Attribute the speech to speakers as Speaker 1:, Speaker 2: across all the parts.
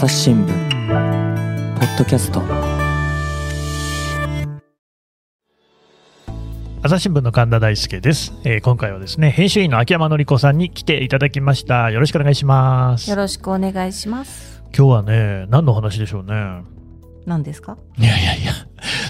Speaker 1: 朝日新聞ポッドキャスト。
Speaker 2: 朝日新聞の神田大輔です、えー今回はですね編集員の秋山紀子さんに来ていただきました。よろしくお願いします。
Speaker 3: よろしくお願いします。
Speaker 2: 今日はね何の話でしょうね。
Speaker 3: 何ですか？
Speaker 2: いやいやいや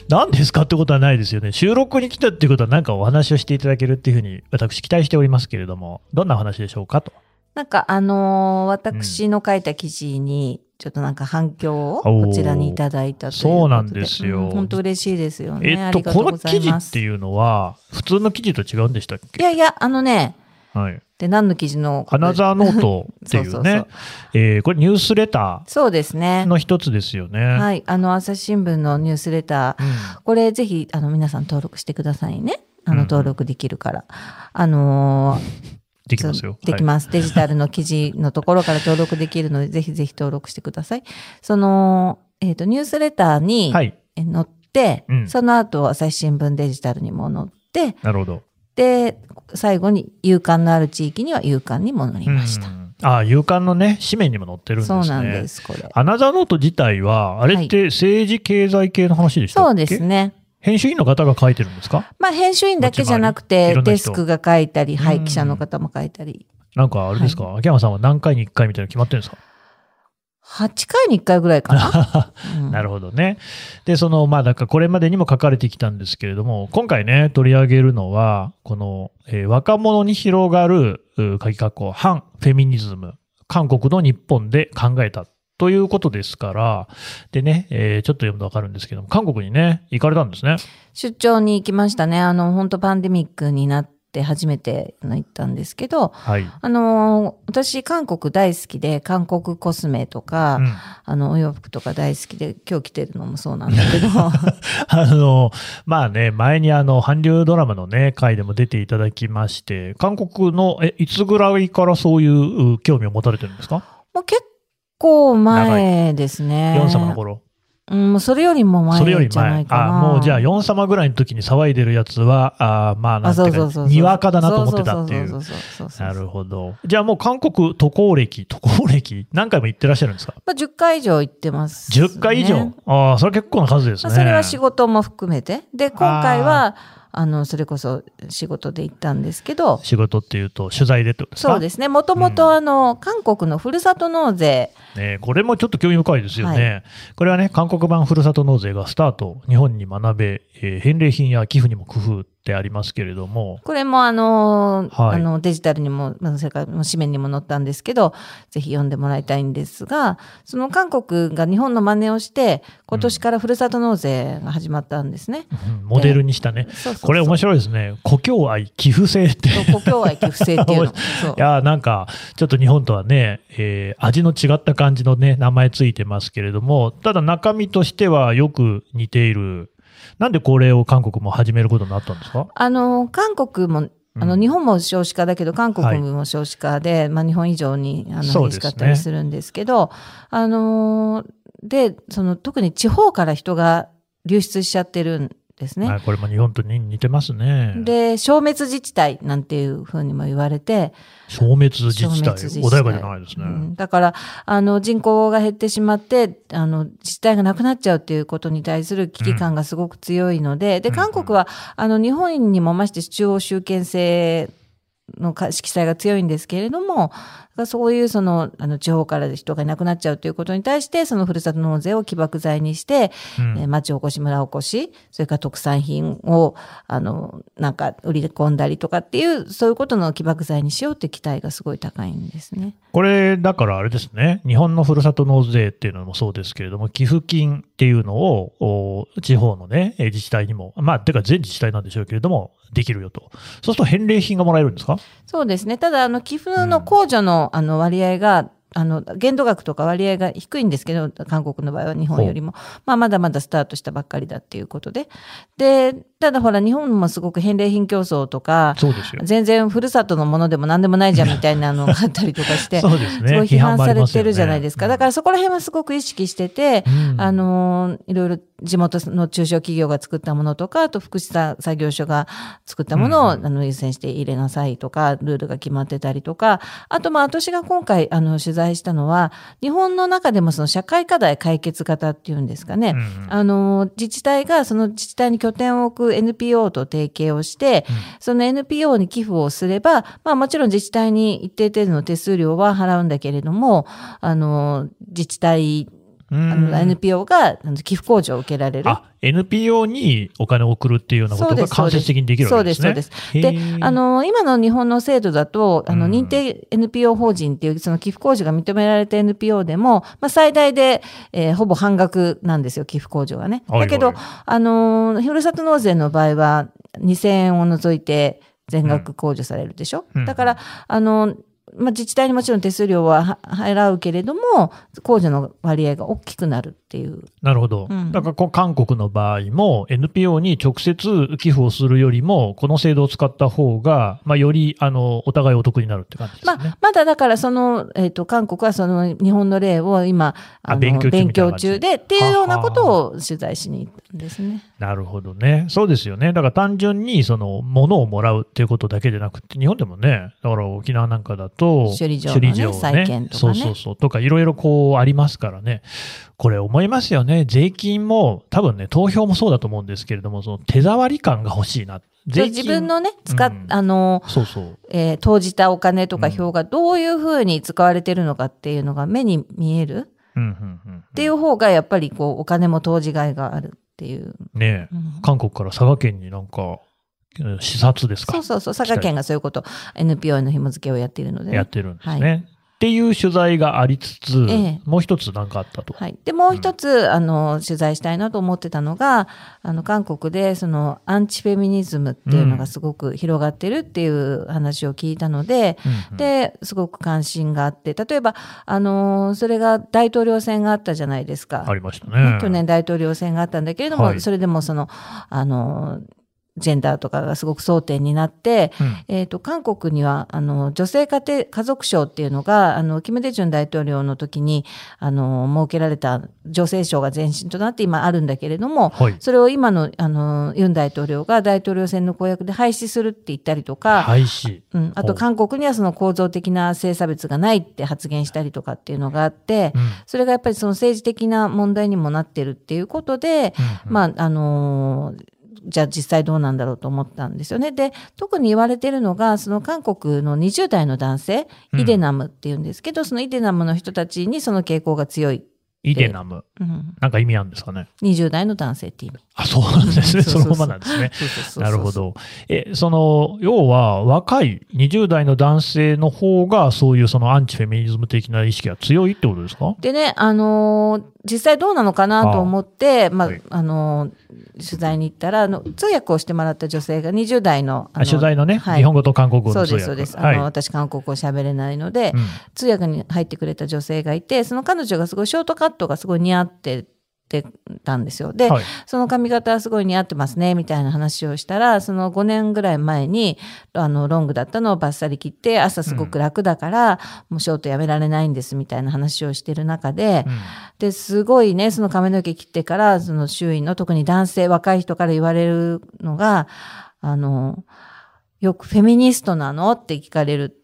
Speaker 2: 何ですかってことはないですよね。収録に来たっていうことは何かお話をしていただけるっていうふうに私期待しておりますけれどもどんなお話でしょうかと
Speaker 3: なんかあのー私の書いた記事に、ちょっとなんか反響をこちらにいただいたという。
Speaker 2: そうなんですよ
Speaker 3: うん本当嬉しいですよね。
Speaker 2: えっと
Speaker 3: と
Speaker 2: この記事。っていうのは普通の記事と違うんでしたっ
Speaker 3: い
Speaker 2: け
Speaker 3: やいや、あのね、
Speaker 2: はい
Speaker 3: で、何の記事の？
Speaker 2: アナザーノートっていうね
Speaker 3: そ
Speaker 2: えーこれニュースレタ
Speaker 3: そうですね
Speaker 2: ー。の一つですよね、
Speaker 3: はい。あの、朝日新聞のニュースレター、
Speaker 2: うん
Speaker 3: これぜひ、あの、皆さん登録してくださいね。あ
Speaker 2: うん
Speaker 3: の、登録できるから。あのー
Speaker 2: できますよ
Speaker 3: できます、デジタルの記事のところから登録できるので、ぜひぜひ登録してください。その、えっ、と、ニュースレターに、載って、
Speaker 2: うん
Speaker 3: その後、朝日新聞デジタルにも載って、
Speaker 2: なるほど
Speaker 3: で、最後に、勇敢のある地域には勇敢にも載りました。
Speaker 2: うんああ、勇敢のね、紙面にも載ってるんですね。
Speaker 3: そうなんです、これ。
Speaker 2: アナザーノート自体は、あれって政治経済系の話でしたっけ、
Speaker 3: そうですね。
Speaker 2: 編集員の方が書いてるんですか？
Speaker 3: まあ、編集員だけじゃなくてデ
Speaker 2: 人
Speaker 3: スクが書いたり、は
Speaker 2: うん
Speaker 3: い、記者の方も書いたり。
Speaker 2: なんかあれですか、秋山さんは何回に1回みたいなの決まってるんですか、
Speaker 3: 8回に1回ぐらいかな。うん
Speaker 2: なるほどね。で、その、まあ、なんかこれまでにも書かれてきたんですけれども、今回ね、取り上げるのは、この、えー若者に広がる、う鍵括弧、反フェミニズム、韓国の日本で考えた。ということですから、でね、えーちょっと読むとわかるんですけども、韓国にね、行かれたんですね。
Speaker 3: 出張に行きましたね。あの、本当パンデミックになって初めて行ったんですけど、
Speaker 2: はい。
Speaker 3: あのー私、韓国大好きで、韓国コスメとか、
Speaker 2: うん
Speaker 3: あの、お洋服とか大好きで、今日着てるのもそうなんだけど、
Speaker 2: あの、まあね、前にあの、韓流ドラマのね、回でも出ていただきまして、韓国の、え、いつぐらいからそういうう興味を持たれてるんですか？
Speaker 3: もう結構前ですね。
Speaker 2: ヨン様の頃。
Speaker 3: うん、それよりも
Speaker 2: それより前
Speaker 3: 前じゃない。かな。
Speaker 2: あ、もうじゃあ、ヨン様ぐらいの時に騒いでるやつは、あまあ、なん
Speaker 3: あ、
Speaker 2: ていうか。にわかだなと思ってたっていう。なるほど。じゃあもう韓国渡航歴、渡航歴、何回も行ってらっしゃるんですか？
Speaker 3: まあ、10回以上行ってます、
Speaker 2: ?10 回以上、ああ、それ結構な数ですね。
Speaker 3: まあそれは仕事も含めて。で、今回は、あの、それこそ仕事で行ったんですけど、
Speaker 2: 仕事っていうと、取材でってことですか？
Speaker 3: そうですね。もとも
Speaker 2: うん。
Speaker 3: とあの、韓国のふるさと納税、
Speaker 2: ね、これもちょっと興味深いですよね。
Speaker 3: は
Speaker 2: これはね、韓国版ふるさと納税がスタート、日本に学べ、えー返礼品や寄付にも工夫ってありますけれども、
Speaker 3: これもあの、
Speaker 2: はい
Speaker 3: あのデジタルにも、まあそれから紙面にも載ったんですけど、ぜひ読んでもらいたいんですが、その韓国が日本の真似をして、今年からふるさと納税が始まったんですね。
Speaker 2: うんモデルにしたね。
Speaker 3: そうそうそう
Speaker 2: これ面白いですね。故郷愛寄付制って。
Speaker 3: 故郷愛寄付制っていう
Speaker 2: いやーなんか、ちょっと日本とはね、えー味の違った感じのね、名前ついてますけれども、ただ中身としてはよく似ている。なんでこれを韓国も始めることになったんですか？
Speaker 3: あの、韓国も、あの、
Speaker 2: うん。
Speaker 3: 日本も少子化だけど、韓国も少子化で、まあ、日本以上に、あの、激しかったりするんですけど、あのーで、その、特に地方から人が流出しちゃってるんですね。
Speaker 2: はいこれも日本とに似てますね。
Speaker 3: で、消滅自治体なんていうふうにも言われて、
Speaker 2: 消滅自治体？穏やかじゃないですね。
Speaker 3: うんだから、あの、人口が減ってしまって、あの、自治体がなくなっちゃうっていうことに対する危機感がすごく強いので、で、
Speaker 2: うん
Speaker 3: 韓国は、あの、日本にもまして中央集権制のか色彩が強いんですけれども、そういうその、あの、地方から人がいなくなっちゃうということに対して、そのふるさと納税を起爆剤にして、
Speaker 2: うん
Speaker 3: えー町おこし、村おこし、それから特産品を、あの、なんか売り込んだりとかっていう、そういうことの起爆剤にしようって期待がすごい高いんですね。
Speaker 2: これ、だからあれですね、日本のふるさと納税っていうのもそうですけれども、寄付金っていうのを、お地方のね、えー自治体にも、まあ、てか全自治体なんでしょうけれども、できるよと。そうすると返礼品がもらえるんですか？
Speaker 3: そうですね。ただ、あの、寄付の控除の、あの、割合が、あの、限度額とか割合が低いんですけど、韓国の場合は日本よりも。まあ、まだまだスタートしたばっかりだっていうことで。で、ただほら、日本もすごく返礼品競争とか、
Speaker 2: そうですよ。
Speaker 3: 全然ふるさとのものでも何でもないじゃんみたいなのがあったりとかして、
Speaker 2: そうですね。
Speaker 3: すごい批判されてるじゃない
Speaker 2: で
Speaker 3: ですか。だからそこら辺はすごく意識してて、
Speaker 2: うん
Speaker 3: あの、いろいろ地元の中小企業が作ったものとか、あと福祉さ作業所が作ったものを、あの優先して入れなさいとか、ルールが決まってたりとか、あとまあ私が今回あの取材したのは、日本の中でもその社会課題解決型っていうんですかね。あの、自治体がその自治体に拠点を置く NPO と提携をして、その NPO に寄付をすれば、まあもちろん自治体に一定程度の手数料は払うんだけれども、あの、自治体、あ
Speaker 2: うん
Speaker 3: の NPO が寄付控除を受けられる。
Speaker 2: あ、NPO にお金を送るっていうようなことが
Speaker 3: そうです
Speaker 2: 間接的にできるわけですね。
Speaker 3: そうですそうですで、あ
Speaker 2: の、
Speaker 3: の、今の日本の制度だと、あの、
Speaker 2: うん
Speaker 3: 認定 NPO 法人っていう、その寄付控除が認められた NPO でも、まあ、最大で、えーほぼ半額なんですよ、寄付控除がね。
Speaker 2: はいはい
Speaker 3: だけど、あの、ふるさと納税の場合は、2000円を除いて全額控除されるでしょ。
Speaker 2: うん
Speaker 3: だから、あの、まあ、自治体にもちろん手数料はは払うけれども、控除の割合が大きくなる。っていう。
Speaker 2: なるほど。
Speaker 3: うん
Speaker 2: だから韓国の場合も NPO に直接寄付をするよりも、この制度を使った方が、まあ、より、あの、お互いお得になるって感じですね。
Speaker 3: まあ、まだだからその、えっ、と、韓国はその日本の例を今、
Speaker 2: あ勉強中みたいな感じ
Speaker 3: 中でっていうようなことを取材しに行ったんですね。
Speaker 2: なるほどね。そうですよね。だから単純に、その、物をもらうっていうことだけじゃなくて、日本でもね、だから沖縄なんかだと、
Speaker 3: 首里城のね
Speaker 2: を
Speaker 3: 再建とかね
Speaker 2: そうそうそう。とか、いろいろこう、ありますからね。これ思いますよね。税金も、多分ね、投票もそうだと思うんですけれども、その手触り感が欲しいな。
Speaker 3: そう自分のね、使っ、
Speaker 2: うん
Speaker 3: あの、
Speaker 2: そうそう。
Speaker 3: えー投じたお金とか票がどういうふうに使われてるのかっていうのが目に見える
Speaker 2: うん、うん、うん。
Speaker 3: っていう方がやっぱりこうお金も投じがいがあるっていう。
Speaker 2: ねえ
Speaker 3: うん
Speaker 2: 韓国から佐賀県になんか、えー視察ですか？
Speaker 3: そうそうそう、佐賀県がそういうこと、NPO への紐付けをやっているのでね、
Speaker 2: やってるんですね。っていう取材がありつつ、
Speaker 3: ええ
Speaker 2: もう一つ何かあったと。
Speaker 3: はい。で、もう一つ、あの、取材したいなと思ってたのが、あの、韓国で、その、アンチフェミニズムっていうのがすごく広がってるっていう話を聞いたので、
Speaker 2: うんうん
Speaker 3: で、すごく関心があって、例えば、あの、それが大統領選があったじゃないですか。
Speaker 2: ありましたね。
Speaker 3: 去年大統領選があったんだけれども、
Speaker 2: はい
Speaker 3: それでもその、あの、ジェンダーとかがすごく争点になって、
Speaker 2: うん。
Speaker 3: えっ、と、韓国には、あの、女性家庭、家族省っていうのが、あの、キム・デジュン大統領の時に、あの、設けられた女性省が前身となって今あるんだけれども、
Speaker 2: はい。
Speaker 3: それを今の、あの、ユン大統領が大統領選の公約で廃止するって言ったりとか、
Speaker 2: 廃止。
Speaker 3: うん、あと韓国にはその構造的な性差別がないって発言したりとかっていうのがあって、
Speaker 2: うん。
Speaker 3: それがやっぱりその政治的な問題にもなってるっていうことで、
Speaker 2: うん
Speaker 3: まあ、あのーじゃあ実際どうなんだろうと思ったんですよね。で、特に言われてるのが、その韓国の20代の男性、
Speaker 2: うん
Speaker 3: イデナムっていうんですけど、そのイデナムの人たちにその傾向が強い。
Speaker 2: イデナム。
Speaker 3: うん、
Speaker 2: なんか意味あるんですかね。
Speaker 3: 20代の男性って意味。
Speaker 2: あ、そうなんですね。
Speaker 3: そ
Speaker 2: のままなんですね。なるほ。ど。え、その、要は、若い20代の男性の方が、そういうそのアンチフェミニズム的な意識が強いってことですか？
Speaker 3: でね、あのー実際どうなのかなと思って、まあ、
Speaker 2: はい
Speaker 3: あのー取材に行ったら、あの通訳をしてもらった女性が20代の、あ
Speaker 2: あ
Speaker 3: の
Speaker 2: 取材のね、
Speaker 3: はい
Speaker 2: 日本語と韓国語
Speaker 3: そうです、
Speaker 2: の通訳。
Speaker 3: そうです。あの、
Speaker 2: はい。
Speaker 3: 私、韓国語喋れないので、
Speaker 2: うん
Speaker 3: 通訳に入ってくれた女性がいて、その彼女がすごいショートカットがすごい似合っててたんですよ。で、
Speaker 2: はい。
Speaker 3: その髪型はすごい似合ってますね、みたいな話をしたら、その5年ぐらい前に、あの、ロングだったのをバッサリ切って、朝すごく楽だから、もうショートやめられないんです、みたいな話をしてる中で、
Speaker 2: うん
Speaker 3: で、すごいね、その髪の毛切ってから、その周囲の特に男性、若い人から言われるのが、あの、よくフェミニストなのって聞かれる。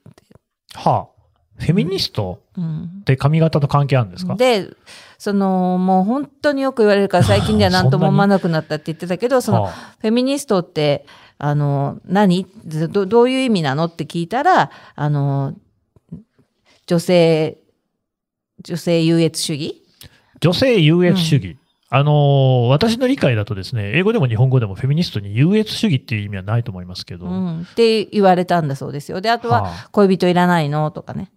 Speaker 2: はあ。フェミニスト
Speaker 3: うん
Speaker 2: って髪型と関係あるんですか？
Speaker 3: で、その、もう本当によく言われるから最近では何とも思わなくなったって言ってたけど、その、
Speaker 2: はあ。
Speaker 3: フェミニストって、あの、何？どどういう意味なの？って聞いたら、あの、女性、女性優越主義？
Speaker 2: 女性優越主義。あのー私の理解だとですね、英語でも日本語でもフェミニストに優越主義っていう意味はないと思いますけど、
Speaker 3: うん、って言われたんだそうですよ。で、あとは、
Speaker 2: はあ。
Speaker 3: 恋人いらないの？とかね。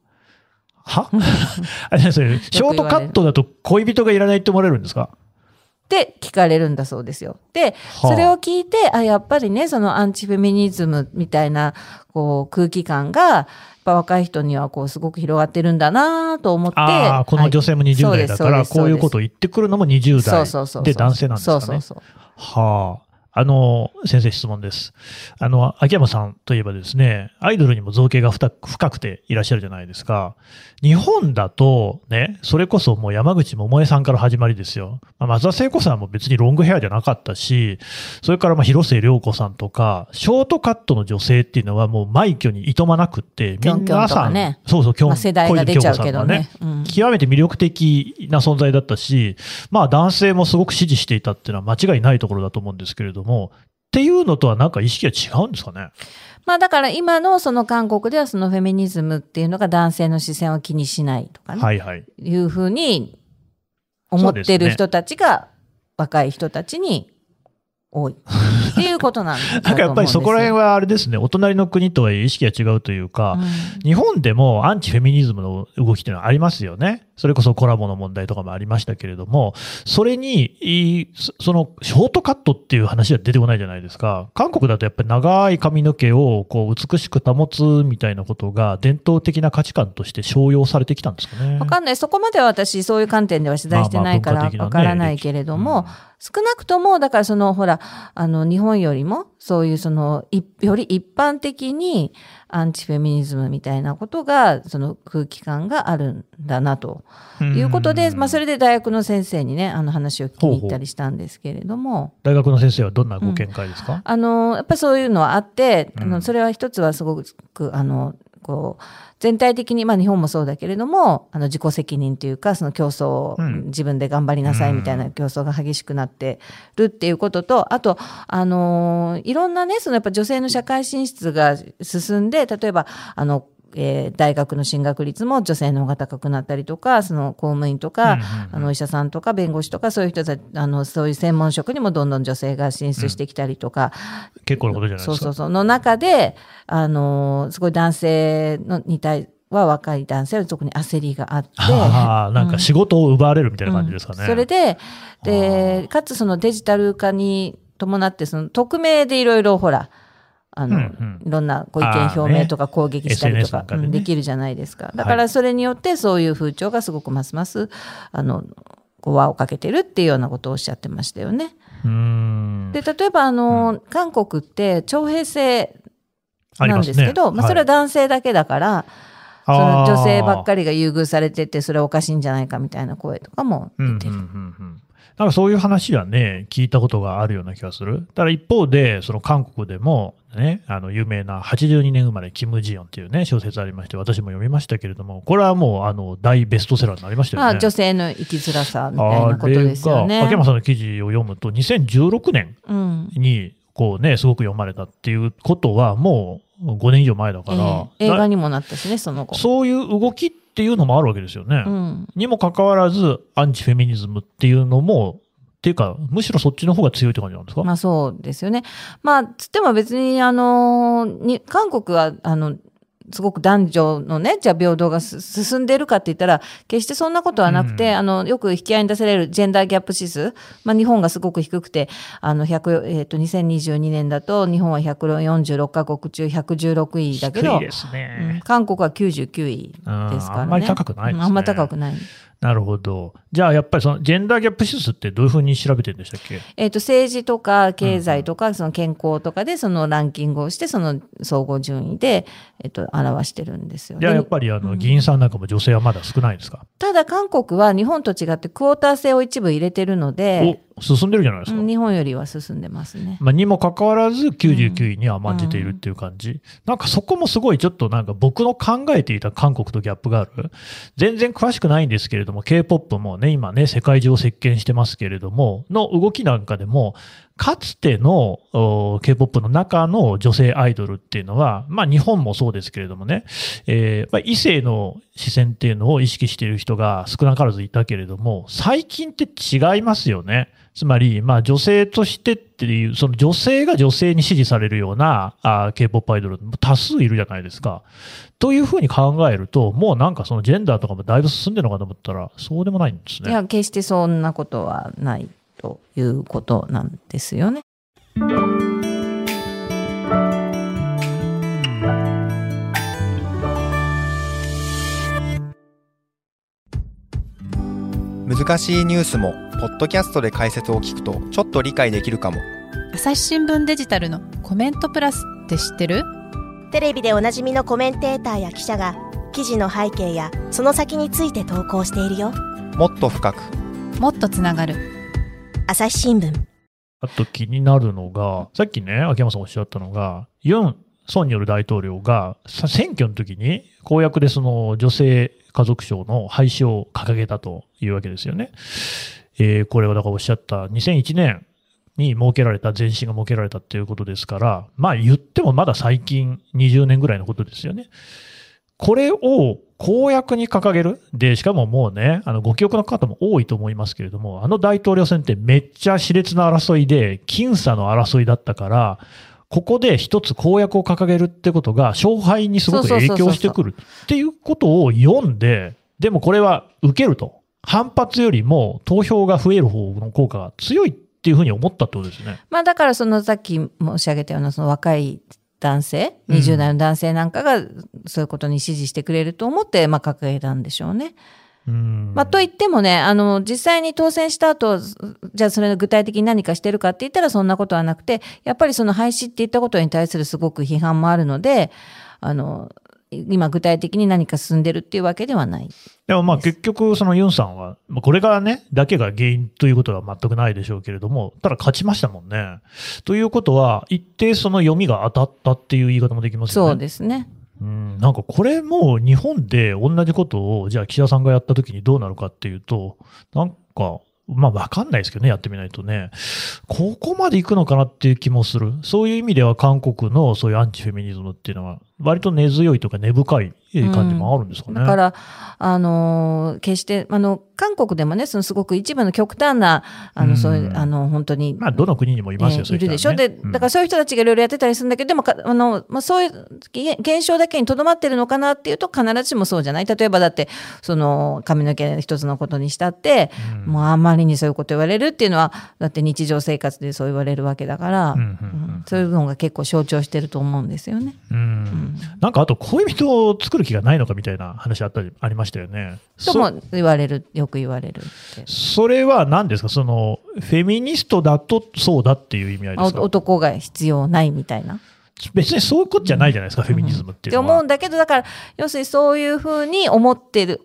Speaker 2: は？あれですねショートカットだと恋人がいらないって思われるんですか？
Speaker 3: って聞かれるんだそうですよ。で、
Speaker 2: はあ
Speaker 3: それを聞いて、あ、やっぱりね、そのアンチフェミニズムみたいな、こう、空気感が、やっぱ若い人にはこう、すごく広がってるんだなと思って。
Speaker 2: ああ、この女性も
Speaker 3: はい
Speaker 2: 20代だから、こういうことを言ってくるのも20
Speaker 3: そうそうそうそう
Speaker 2: 代で男性なんですかね。
Speaker 3: そうそうそう。
Speaker 2: はあ。あの、先生質問です。あの、秋山さんといえばですね、アイドルにも造形が深くていらっしゃるじゃないですか。日本だと、ね、それこそもう山口百恵さんから始まりですよ。まあ、松田聖子さんも別にロングヘアじゃなかったし、それからまあ広末涼子さんとか、ショートカットの女性っていうのはもう枚挙にいとまなくって、
Speaker 3: キョンキョン
Speaker 2: 皆さん、
Speaker 3: ね
Speaker 2: そうそう、キョン
Speaker 3: まあ、世代が出ちゃうけどね。うん
Speaker 2: 極めて魅力的な存在だったし、まあ男性もすごく支持していたっていうのは間違いないところだと思うんですけれども、っていうのとはなんか意識が違うんですかね？
Speaker 3: まあだから今のその韓国ではそのフェミニズムっていうのが男性の視線を気にしないとかね、
Speaker 2: はいはい。
Speaker 3: い、うふうに思ってる人たちが若い人たちに多いっていうことなんだ
Speaker 2: なんかやっぱりそこら辺
Speaker 3: は、
Speaker 2: はあれですね、お隣の国とは意識が違うというか、日本でもアンチフェミニズムの動きっていうのはありますよね。それこそコラボの問題とかもありましたけれども、それに、そその、ショートカットっていう話は出てこないじゃないですか。韓国だとやっぱり長い髪の毛をこう美しく保つみたいなことが伝統的な価値観として商用されてきたんですかね。
Speaker 3: わかんない。そこまでは私、そういう観点では取材してないからわからないけれども、少なくとも、だからその、ほら、あの、日本よりも、そういうその、いより一般的に、アンチフェミニズムみたいなことが、その空気感があるんだな、と。いうことで、まあ、それで大学の先生にね、あの話を聞きに行ったりしたんですけれども、
Speaker 2: 大学の先生はどんなご見解ですか、
Speaker 3: あの、やっぱりそういうのはあって、あ
Speaker 2: うん。
Speaker 3: の、それは一つはすごく、あの、こう、全体的に、まあ日本もそうだけれども、あの自己責任というか、その競争を
Speaker 2: うん。
Speaker 3: 自分で頑張りなさいみたいな競争が激しくなってるっていうことと、あと、あのーいろんなね、そのやっぱ女性の社会進出が進んで、例えば、あの、えー大学の進学率も女性の方が高くなったりとか、その公務員とか、
Speaker 2: うんうんうん
Speaker 3: あのお医者さんとか弁護士とかそういう人たち、あの、そういう専門職にもどんどん女性が進出してきたりとか、
Speaker 2: 結構なことじゃないですか。
Speaker 3: そうそうそう。の中で、あのーすごい男性のに対は若い男性は特に焦りがあって。
Speaker 2: ああ、なんか仕事を奪われるみたいな感じですかね。
Speaker 3: うんそれで、で、かつそのデジタル化に伴って、その匿名でいろいろほら、あの、
Speaker 2: うんうん。
Speaker 3: いろんなご意見表明とか攻撃したりとか
Speaker 2: ね
Speaker 3: うんできるじゃないですか。だからそれによってそういう風潮がすごくますます、あの、こう輪をかけてるっていうようなことをおっしゃってましたよね。で、例えばあの、韓国って徴兵制なんですけど、まあ、それは男性だけだから、その女性ばっかりが優遇されてて、それはおかしいんじゃないかみたいな声とかも出てる。
Speaker 2: うんうんうんうんなんかそういう話はね、聞いたことがあるような気がする。ただ一方で、その韓国でも、ね、あの、有名な82年生まれ、キム・ジヨンっていうね、小説ありまして、私も読みましたけれども、これはもう、あの、大ベストセラーになりましたよね。
Speaker 3: まあ、女性の生きづらさみたいなことですよね。
Speaker 2: が秋山さんの記事を読むと、2016年
Speaker 3: うん。
Speaker 2: に、こうね、すごく読まれたっていうことは、もう5年以上前だか
Speaker 3: え
Speaker 2: ら、
Speaker 3: え映画にもなったしね、その後。
Speaker 2: そういう動きっていうのもあるわけですよね。
Speaker 3: うん。
Speaker 2: にもかかわらず、アンチフェミニズムっていうのも、っていうか、むしろそっちの方が強いって感じなんですか、
Speaker 3: まあそうですよね。まあ、つっても別に、あの、に、韓国は、あの、すごく男女のね、じゃあ平等がす進んでいるかって言ったら、決してそんなことはなくて、
Speaker 2: うん
Speaker 3: あの、よく引き合いに出されるジェンダーギャップ指数、まあ日本がすごく低くて、あの、100、えっ、と、2022年だと、日本は146カ国中116位だけど、
Speaker 2: 低いです
Speaker 3: うん
Speaker 2: ね。
Speaker 3: 韓国は99位ですからね。
Speaker 2: あんまり高くないですね
Speaker 3: うんあんまり高くない。
Speaker 2: なるほど。じゃあ、やっぱりその、ジェンダーギャップ指数ってどういうふうに調べてるんでしたっけ？
Speaker 3: えっ、と、政治とか経済とか、その健康とかで、そのランキングをして、その総合順位で、えっ、と、表してるんですよ。
Speaker 2: じゃあ、
Speaker 3: で
Speaker 2: やっぱり、あの、議員さんなんかも女性はまだ少ないですか、
Speaker 3: ただ、韓国は日本と違ってクォーター制を一部入れてるので、
Speaker 2: お、進んでるじゃないですか。
Speaker 3: うん日本よりは進んでますね。
Speaker 2: まあ、にもかかわらず99位には甘んじているっていう感じ、なんかそこもすごいちょっとなんか僕の考えていた韓国とギャップがある。全然詳しくないんですけれども、K-POP もね、今ね、世界中を席巻してますけれども、の動きなんかでも、かつての K-POP の中の女性アイドルっていうのは、まあ日本もそうですけれどもね、えーまあ、異性の視線っていうのを意識している人が少なからずいたけれども、最近って違いますよね。つまり、まあ女性としてっていう、その女性が女性に支持されるようなあ K-POP アイドル多数いるじゃないですか。というふうに考えると、もうなんかそのジェンダーとかもだいぶ進んでるのかと思ったら、そうでもないんですね。
Speaker 3: いや、決してそんなことはないということなんですよね。
Speaker 4: 難しいニュースもポッドキャストで解説を聞くとちょっと理解できるかも。朝日新聞デジタルのコメントプラスって知ってる？
Speaker 5: テレビでおなじみのコメンテーターや記者が記事の背景やその先について投稿しているよ。
Speaker 6: もっと深く。
Speaker 4: もっとつながる
Speaker 5: 朝日新聞
Speaker 2: あと気になるのが、さっきね、秋山さんおっしゃったのが、ユン・ソンニョル大統領が選挙の時に公約でその女性家族省の廃止を掲げたというわけですよね。えーこれはだからおっしゃった2001年に設けられた、前身が設けられたっていうことですから、まあ言ってもまだ最近20年ぐらいのことですよね。これを公約に掲げる？で、しかももうね、あの、ご記憶の方も多いと思いますけれども、あの大統領選ってめっちゃ熾烈な争いで、僅差の争いだったから、ここで一つ公約を掲げるってことが、勝敗にすごく影響してくるっていうことを読んで、でもこれは受けると。反発よりも投票が増える方の効果が強いっていうふうに思ったってことですね。
Speaker 3: まあだからそのさっき申し上げたようなその若い男性、
Speaker 2: うん
Speaker 3: 20代の男性なんかがそういうことに支持してくれると思って、まあ掲げたんでしょうね。
Speaker 2: うん
Speaker 3: まあと言ってもね、あの、実際に当選した後、じゃあそれが具体的に何かしてるかって言ったらそんなことはなくて、やっぱりその廃止って言ったことに対するすごく批判もあるので、あの、今具体的に何か進んでるっていうわけではない。
Speaker 2: でもまあ結局、そのユンさんは、まあこれがね、だけが原因ということは全くないでしょうけれども、ただ勝ちましたもんね。ということは、一定その読みが当たったっていう言い方もできますよね。
Speaker 3: そうですね。
Speaker 2: うん、なんかこれも日本で同じことを、じゃあ岸田さんがやった時にどうなるかっていうと、なんか、まあわかんないですけどね、やってみないとね。ここまで行くのかなっていう気もする。そういう意味では韓国のそういうアンチフェミニズムっていうのは、割と根強いとか根深い感じもあるんですかね。
Speaker 3: だから、あのー決して、あの、韓国でもね、そのすごく一部の極端な、あの、
Speaker 2: うん。
Speaker 3: そういう、あの、本当に、
Speaker 2: まあ、どの国にもいますよ、
Speaker 3: えー
Speaker 2: そういう人はね。
Speaker 3: いるでしょ？で、
Speaker 2: うん。
Speaker 3: だからそういう人たちがいろいろやってたりするんだけど、でもか、あの、まあ、そういうげ現象だけにとどまってるのかなっていうと、必ずしもそうじゃない。例えばだって、その、髪の毛一つのことにしたって、
Speaker 2: うん。
Speaker 3: もうあんまりにそういうこと言われるっていうのは、だって日常生活でそう言われるわけだから、
Speaker 2: うんうんうん
Speaker 3: うん。そういうのが結構象徴してると思うんですよね。
Speaker 2: うんなんかあと恋人を作る気がないのかみたいな話あったりありましたよね。
Speaker 3: とも言われる、よく言われるって。
Speaker 2: それは何ですか？その、フェミニストだとそうだっていう意味合いで
Speaker 3: あ
Speaker 2: すか？
Speaker 3: 男が必要ないみたいな？
Speaker 2: 別にそういうことじゃないじゃないですか、フェミニズムって
Speaker 3: って
Speaker 2: いうのは。
Speaker 3: 思うんだけど、だから、要するにそういうふうに思ってる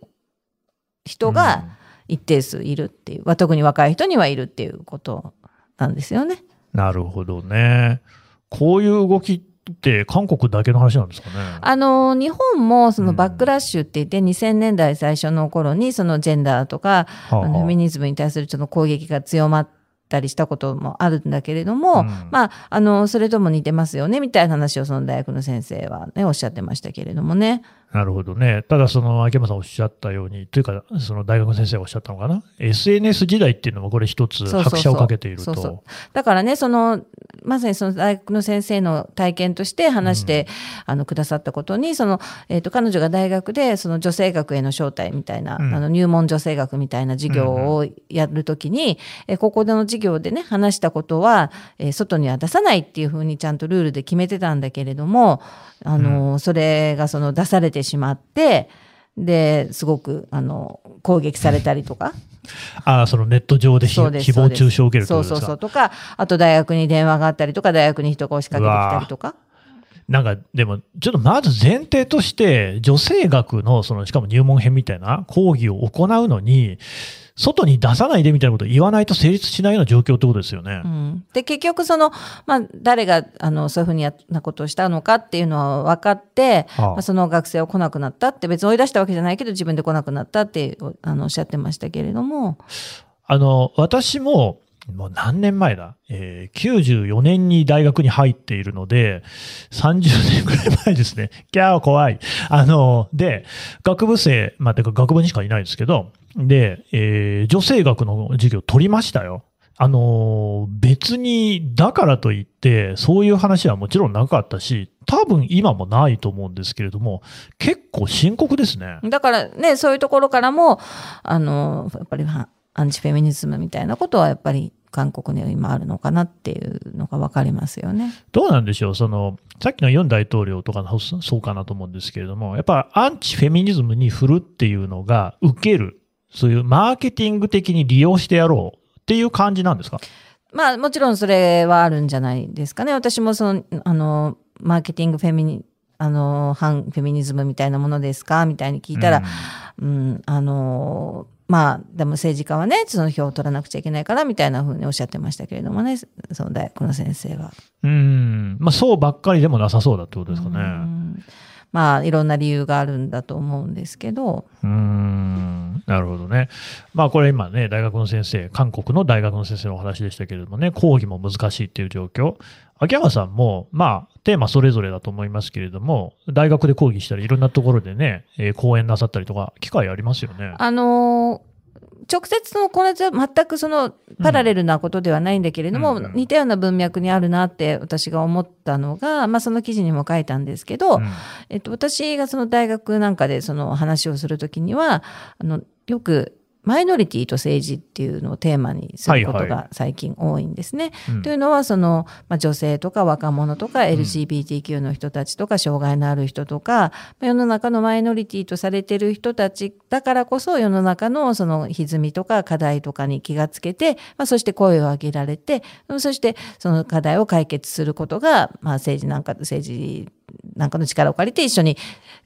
Speaker 3: 人が一定数いるっていう、まあ特に若い人にはいるっていうことなんですよね。
Speaker 2: なるほどね。こういう動きって韓国だけの話なんですかね。
Speaker 3: あの、日本もそ
Speaker 2: うん
Speaker 3: のバックラッシュって言って、2000年代最初の頃に、そのジェンダーとか、
Speaker 2: はあはあ
Speaker 3: フェミニズムに対するちょっと攻撃が強まったりしたこともあるんだけれども、
Speaker 2: うん
Speaker 3: まあ、あの、それとも似てますよね、みたいな話をその大学の先生はね、おっしゃってましたけれどもね。
Speaker 2: なるほどね。ただ、その、秋山さんおっしゃったように、というか、その大学の先生がおっしゃったのかな？SNS 時代っていうのもこれ一つ拍車をかけていると。
Speaker 3: だからね、その、まさにその大学の先生の体験として話して、あの、くださったことに、その、えっ、と、彼女が大学で、その女性学への招待みたいな、
Speaker 2: うん。
Speaker 3: あの、入門女性学みたいな授業をやるときに、えここでの授業でね、話したことは、えー外には出さないっていうふうにちゃんとルールで決めてたんだけれども、あの、それがその出されてしまって、で、すごく、あの、攻撃されたりとか、
Speaker 2: ああ、そのネット上で誹謗中傷を受けるって
Speaker 3: そうそうそうとか、あと大学に電話があったりとか、大学に人が押しかけてきたりとか。
Speaker 2: なんか、でも、ちょっとまず前提として、女性学の、その、しかも入門編みたいな講義を行うのに、外に出さないでみたいなことを言わないと成立しないような状況ってことですよね。
Speaker 3: うん、で結局その、まあ、誰があのそういうふうにやなことをしたのかっていうのは分かって、
Speaker 2: はあ
Speaker 3: まあ、その学生は来なくなったって別に追い出したわけじゃないけど自分で来なくなったっておあのおっしゃってましたけれども、
Speaker 2: あの、私も、もう何年前だ、えー、94年に大学に入っているので、30年ぐらい前ですね。キャー怖い。あの、で、学部生、まあ、てか学部にしかいないですけど、で、えー女性学の授業取りましたよ。あの、別に、だからといって、そういう話はもちろんなかったし、多分今もないと思うんですけれども、結構深刻ですね。
Speaker 3: だからねそういうところからもあのやっぱりはアンチフェミニズムみたいなことはやっぱり韓国には今あるのかなっていうのが分かりますよね。
Speaker 2: どうなんでしょう、そのさっきのユン大統領とかそうかなと思うんですけれども、やっぱアンチフェミニズムに振るっていうのが受ける、そういうマーケティング的に利用してやろうっていう感じなんですか？
Speaker 3: まあもちろんそれはあるんじゃないですかね。私もその、あの、マーケティングフェミニ、あの、反フェミニズムみたいなものですか？みたいに聞いたら、うん、あの、まあ、でも政治家はね、その票を取らなくちゃいけないから、みたいなふうにおっしゃってましたけれどもね、その大学の先生は。
Speaker 2: うん。まあ、そうばっかりでもなさそうだってことですかね。
Speaker 3: うんまあ、いろんな理由があるんだと思うんですけど、
Speaker 2: うーんなるほどね。まあこれ今ね、大学の先生、韓国の大学の先生のお話でしたけれどもね、講義も難しいっていう状況。秋山さんも、まあテーマそれぞれだと思いますけれども、大学で講義したりいろんなところでね、えー講演なさったりとか、機会ありますよね。
Speaker 3: あのー直接のこれは全くそのパラレルなことではないんだけれども、
Speaker 2: うんうん。
Speaker 3: 似たような文脈にあるなって私が思ったのが、まあその記事にも書いたんですけど、
Speaker 2: うん。
Speaker 3: えっと、私がその大学なんかでその話をするときには、あの、よくマイノリティと政治っていうのをテーマにすること
Speaker 2: はいは
Speaker 3: が最近多いんですね。
Speaker 2: うん
Speaker 3: というのはその、まあ、女性とか若者とか LGBTQ の人たちとか障害のある人とか、まあ世の中のマイノリティとされている人たちだからこそ世の中のその歪みとか課題とかに気がつけて、まあ、そして声を上げられてそしてその課題を解決することが、まあ、政治なんか政治なんかの力を借りて一緒に、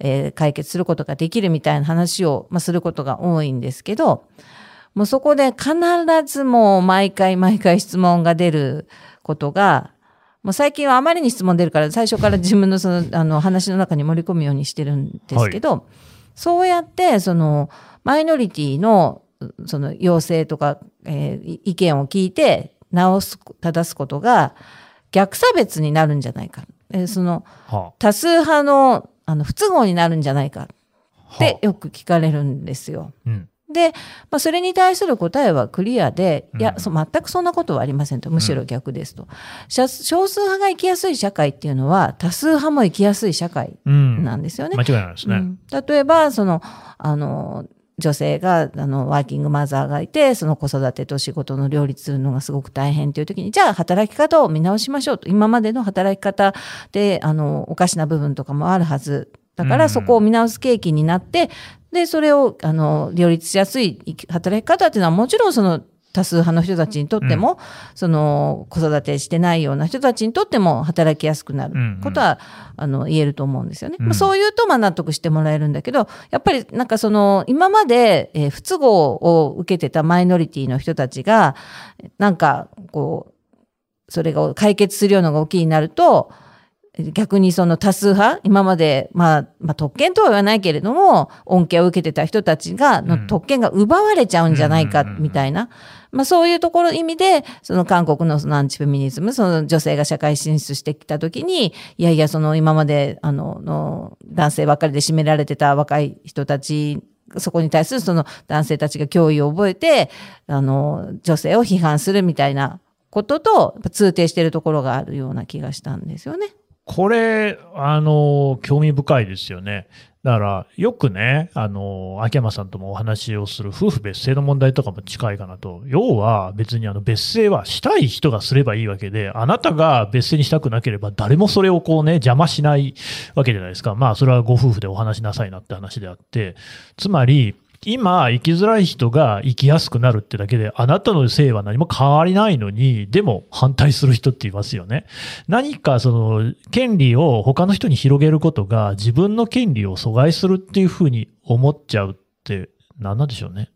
Speaker 3: えー解決することができるみたいな話を、まあ、することが多いんですけどもうそこで必ずもう毎回毎回質問が出ることがもう最近はあまりに質問出るから最初から自分のそのあの話の中に盛り込むようにしてるんですけど、そうやってそのマイノリティのその要請とか、えー意見を聞いて直す正すことが逆差別になるんじゃないか。えーその
Speaker 2: は
Speaker 3: 多数派のあの不都合になるんじゃないか
Speaker 2: あ
Speaker 3: ってよく聞かれるんですよ。
Speaker 2: うん
Speaker 3: で、まあ、それに対する答えはクリアで、いや、
Speaker 2: うん
Speaker 3: そう全くそんなことはありませんと、むしろ逆ですと。しゃ少数派が生きやすい社会っていうのは、多数派も生きやすい社会
Speaker 2: うん。
Speaker 3: なんですよね。
Speaker 2: 間違いないですね。
Speaker 3: うん例えば、その、あの、女性が、あの、ワーキングマザーがいて、その子育てと仕事の両立するのがすごく大変という時に、じゃあ働き方を見直しましょうと。今までの働き方で、あの、おかしな部分とかもあるはず。だか
Speaker 2: うん
Speaker 3: らそこを見直す契機になって、で、それを、あの、両立しやすい働き方っていうのはもちろんその、多数派の人たちにとっても、その子育てしてないような人たちにとっても働きやすくなる。ことは、あの言えると思うんですよね。
Speaker 2: うん。
Speaker 3: まあそう言うとまあ納得してもらえるんだけどやっぱりなんかその今まで、えー不都合を受けてたマイノリティの人たちがなんかこうそれが解決するような動きになると逆にその多数派今まで、まあ、まあ特権とは言わないけれども恩恵を受けてた人たちが
Speaker 2: うん。
Speaker 3: の特権が奪われちゃうんじゃないかみたいな、まあ、そういうところ意味でその韓国のそのアンチフェミニズムその女性が社会進出してきた時にいやいやその今まであのの男性ばっかりで占められてた若い人たちそこに対するその男性たちが脅威を覚えてあの女性を批判するみたいなことと通底しているところがあるような気がしたんですよね。
Speaker 2: これ、あの、興味深いですよね。だから、よくね、あの、秋山さんともお話をする夫婦別姓の問題とかも近いかなと。要は、別にあの、別姓はしたい人がすればいいわけで、あなたが別姓にしたくなければ、誰もそれをこうね、邪魔しないわけじゃないですか。まあ、それはご夫婦でお話しなさいなって話であって、つまり、今、生きづらい人が生きやすくなるってだけで、あなたの性は何も変わりないのに、でも反対する人っていますよね。何かその権利を他の人に広げることが自分の権利を阻害するっていうふうに思っちゃうって何なんでしょうね。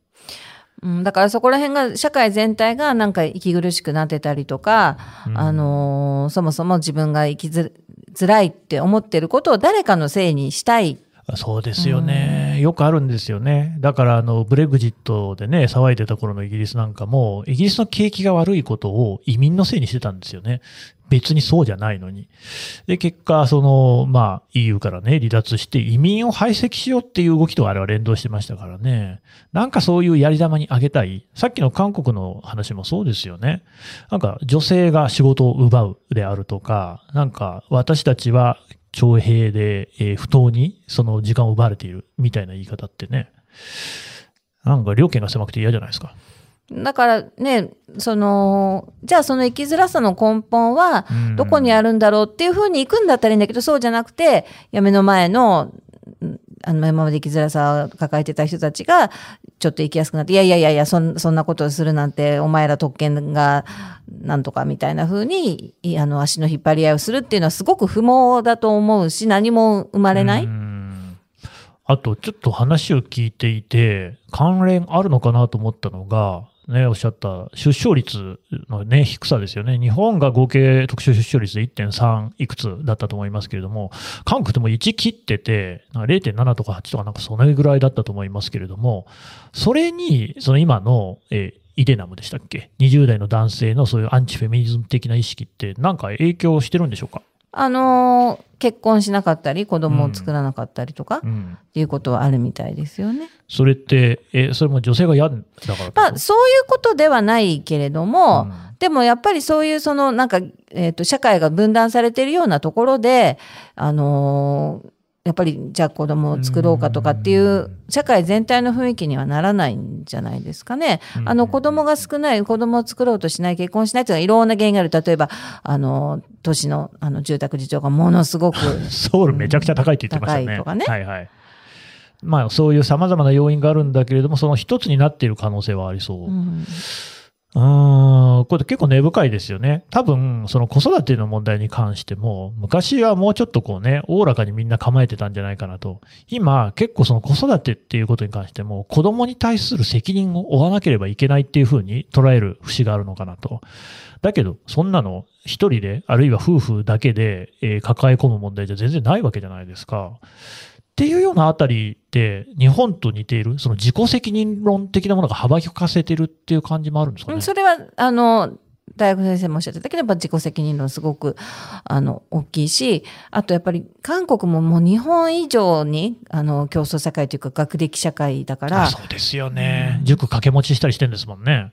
Speaker 3: うん、だからそこら辺が社会全体がなんか息苦しくなってたりとか、
Speaker 2: うん
Speaker 3: あのーそもそも自分が生きづづらいって思ってることを誰かのせいにしたい。
Speaker 2: そうですよね。よくあるんですよね。だから、あの、ブレグジットでね、騒いでた頃のイギリスなんかも、イギリスの景気が悪いことを移民のせいにしてたんですよね。別にそうじゃないのに。で、結果、その、まあ、EU からね、離脱して移民を排斥しようっていう動きとあれは連動してましたからね。なんかそういうやり玉にあげたい。さっきの韓国の話もそうですよね。なんか女性が仕事を奪うであるとか、なんか私たちは徴兵で、えー不当にその時間を奪われているみたいな言い方ってね。なんか料金が狭くて嫌じゃないですか。
Speaker 3: だからね、その、じゃあその生きづらさの根本は
Speaker 2: うん
Speaker 3: どこにあるんだろうっていうふうに行くんだったらいいんだけど、そうじゃなくて、や目の前の、うんあの今まで生きづらさを抱えてた人たちがちょっと生きやすくなっていやいやいやいやそんそんなことをするなんてお前ら特権がなんとかみたいな風にあの足の引っ張り合いをするっていうのはすごく不毛だと思うし何も生まれない。
Speaker 2: あと、ちょっと話を聞いていて、関連あるのかなと思ったのが、ね、おっしゃった出生率のね、低さですよね。日本が合計特殊出生率で1.3いくつだったと思いますけれども、韓国でも1切ってて、0.7とか8とかなんかそのぐらいだったと思いますけれども、それに、その今の、えイデナムでしたっけ ?20 代の男性のそういうアンチフェミニズム的な意識ってなんか影響してるんでしょうか？
Speaker 3: あのー結婚しなかったり子供を作らなかったりとか、っ
Speaker 2: うん。
Speaker 3: ていうことはあるみたいですよね。
Speaker 2: それって、え、それも女性が嫌だから
Speaker 3: まあそういうことではないけれども、
Speaker 2: うん
Speaker 3: でもやっぱりそういうそのなんか、えっと社会が分断されているようなところで、あのーやっぱりじゃあ子供を作ろうかとかっていううん社会全体の雰囲気にはならないんじゃないですかね。
Speaker 2: うん
Speaker 3: あの子供が少ない、子供を作ろうとしない、結婚しないというのはいろんな原因がある。例えば、あの、都市のあの住宅事情がものすごく
Speaker 2: ソウルめちゃくちゃ高いって言ってましたね。
Speaker 3: 高いとかね
Speaker 2: はいはい。まあそういう様々な要因があるんだけれども、その一つになっている可能性はありそう。う
Speaker 3: うん
Speaker 2: ーん、これ結構根深いですよね。多分、その子育ての問題に関しても、昔はもうちょっとこうね、おおらかにみんな構えてたんじゃないかなと。今、結構その子育てっていうことに関しても、子供に対する責任を負わなければいけないっていうふうに捉える節があるのかなと。だけど、そんなの一人で、あるいは夫婦だけで、えー抱え込む問題じゃ全然ないわけじゃないですか。っていうようなあたりで、日本と似ている、その自己責任論的なものが幅利かせてるっていう感じもあるんですかね？
Speaker 3: それは、あの、大学先生もおっしゃってたけど、やっぱ自己責任論すごく、あの、大きいし、あとやっぱり韓国ももう日本以上に、あの、競争社会というか学歴社会だから
Speaker 2: あ、そうですよね。塾掛け持ちしたりしてるんですもんね。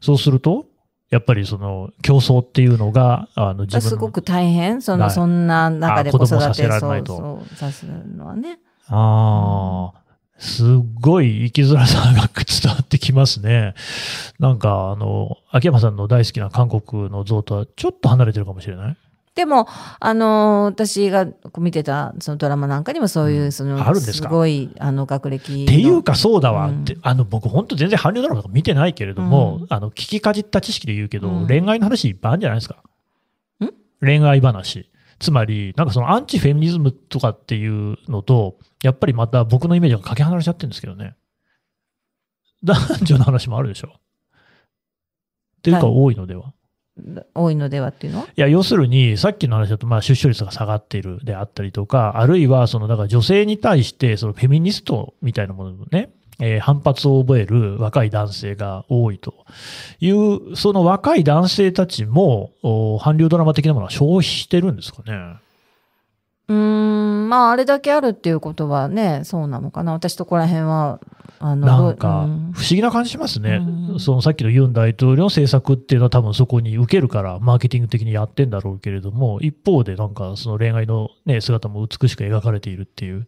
Speaker 2: そうすると、やっぱりその競争っていうのが、あの自分の
Speaker 3: すごく大変？その、
Speaker 2: はい
Speaker 3: そんな中で
Speaker 2: あ
Speaker 3: 子
Speaker 2: 供させられないと
Speaker 3: そうさせるのはね。
Speaker 2: ああ、すっごい生きづらさが伝わってきますね。なんか、あの、秋山さんの大好きな韓国の像とはちょっと離れてるかもしれない。
Speaker 3: でも、あの、私が見てたそのドラマなんかにもそういう、
Speaker 2: うん
Speaker 3: その、
Speaker 2: あるんですか？
Speaker 3: ごい、あの、学歴の。
Speaker 2: っていうかそうだわって、
Speaker 3: うん
Speaker 2: あの僕本当全然韓流ドラマとか見てないけれども、
Speaker 3: うん
Speaker 2: あの聞きかじった知識で言うけど、
Speaker 3: うん
Speaker 2: 恋愛の話いっぱいあるんじゃないですか？
Speaker 3: ん？
Speaker 2: 恋愛話。つまり、なんかそのアンチフェミニズムとかっていうのと、やっぱりまた僕のイメージがかけ離れちゃってるんですけどね。男女の話もあるでしょ？っていうか
Speaker 3: はい
Speaker 2: 多いのでは。
Speaker 3: 多いのではっていうのは？い
Speaker 2: や、要するに、さっきの話だと、まあ、出生率が下がっているであったりとか、あるいは、その、だから女性に対して、その、フェミニストみたいなもののね、えー反発を覚える若い男性が多いという、その若い男性たちも、お韓流ドラマ的なものは消費してるんですかね？
Speaker 3: うーん、まあ、あれだけあるっていうことはね、そうなのかな。私とこら辺は、あの、
Speaker 2: なんか不思議な感じしますね。
Speaker 3: うん
Speaker 2: そのさっきのユン大統領の政策っていうのは多分そこに受けるから、マーケティング的にやってんだろうけれども、一方でなんかその恋愛のね、姿も美しく描かれているっていう、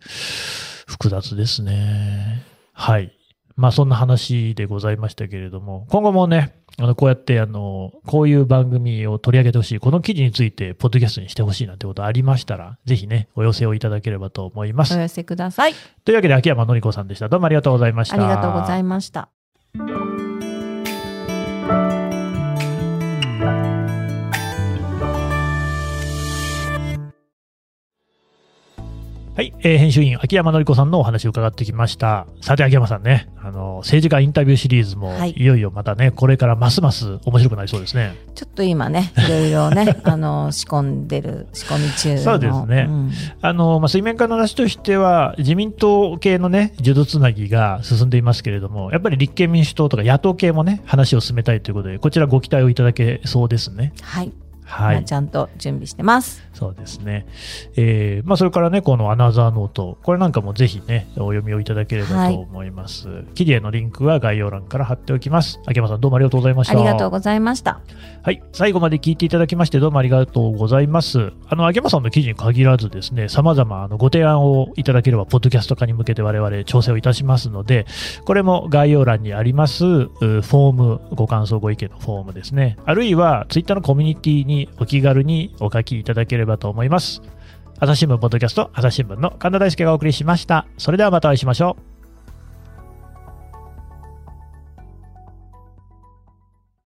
Speaker 2: 複雑ですね。はい。まあそんな話でございましたけれども、今後もね、あの、こうやって、あの、こういう番組を取り上げてほしい、この記事について、ポッドキャストにしてほしいなんてことありましたら、ぜひね、お寄せをいただければと思います。
Speaker 3: お寄せください。
Speaker 2: というわけで、秋山のり子さんでした。どうもありがとうございました。
Speaker 3: ありがとうございました。
Speaker 2: はい、えー編集員、秋山のり子さんのお話を伺ってきました。さて、秋山さんね、あの、政治家インタビューシリーズも、
Speaker 3: はい
Speaker 2: い、よいよまたね、これからますます面白くなりそうですね。
Speaker 3: ちょっと今ね、いろいろね、あの、仕込んでる、仕込み中の。
Speaker 2: そうですね
Speaker 3: ん
Speaker 2: あの、まあ、水面下の話としては、自民党系のね、呪術つなぎが進んでいますけれども、やっぱり立憲民主党とか野党系もね、話を進めたいということで、こちらご期待をいただけそうですね。
Speaker 3: はい。
Speaker 2: はい
Speaker 3: まあち。ゃんと準備してます。
Speaker 2: そうですね。えーまあ、それからね、このアナザーノート、これなんかもぜひね、お読みをいただければと思います。記事へのリンクは概要欄から貼っておきます。秋山さんどうもありがとうございました。
Speaker 3: ありがとうございました。
Speaker 2: はい。最後まで聞いていただきましてどうもありがとうございます。あの、秋山さんの記事に限らずですね、様々あのご提案をいただければ、ポッドキャスト化に向けて我々調整をいたしますので、これも概要欄にあります、うフォーム、ご感想ご意見のフォームですね。あるいは、ツイッターのコミュニティにお気軽にお書きいただければと思います。朝日新聞ポッドキャスト、朝日新聞の神田大輔がお送りしました。それではまたお会いしましょう。